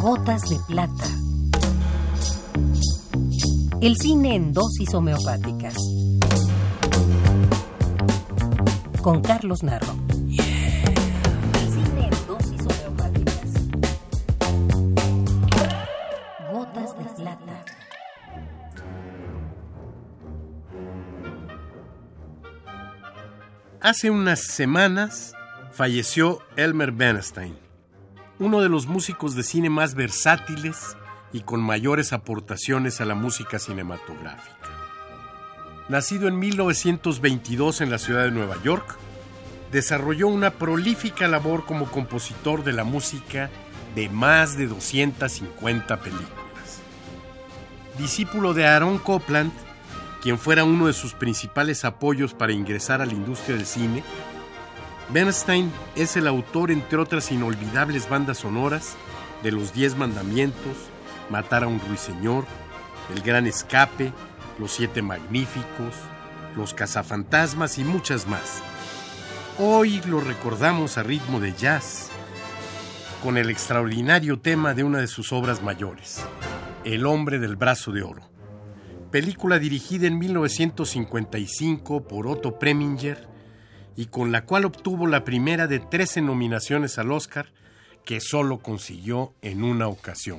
Gotas de plata. El cine en dosis homeopáticas. Con Carlos Narro. El cine en dosis homeopáticas. Gotas de plata. Hace unas semanas falleció Elmer Bernstein, uno de los músicos de cine más versátiles y con mayores aportaciones a la música cinematográfica. Nacido en 1922 en la ciudad de Nueva York, desarrolló una prolífica labor como compositor de la música de más de 250 películas. Discípulo de Aaron Copland, quien fuera uno de sus principales apoyos para ingresar a la industria del cine, Bernstein es el autor, entre otras inolvidables bandas sonoras, de Los Diez Mandamientos, Matar a un Ruiseñor, El Gran Escape, Los Siete Magníficos, Los Cazafantasmas y muchas más. Hoy lo recordamos a ritmo de jazz, con el extraordinario tema de una de sus obras mayores, El Hombre del Brazo de Oro película dirigida en 1955 por Otto Preminger y con la cual obtuvo la primera de 13 nominaciones al Oscar que solo consiguió en una ocasión.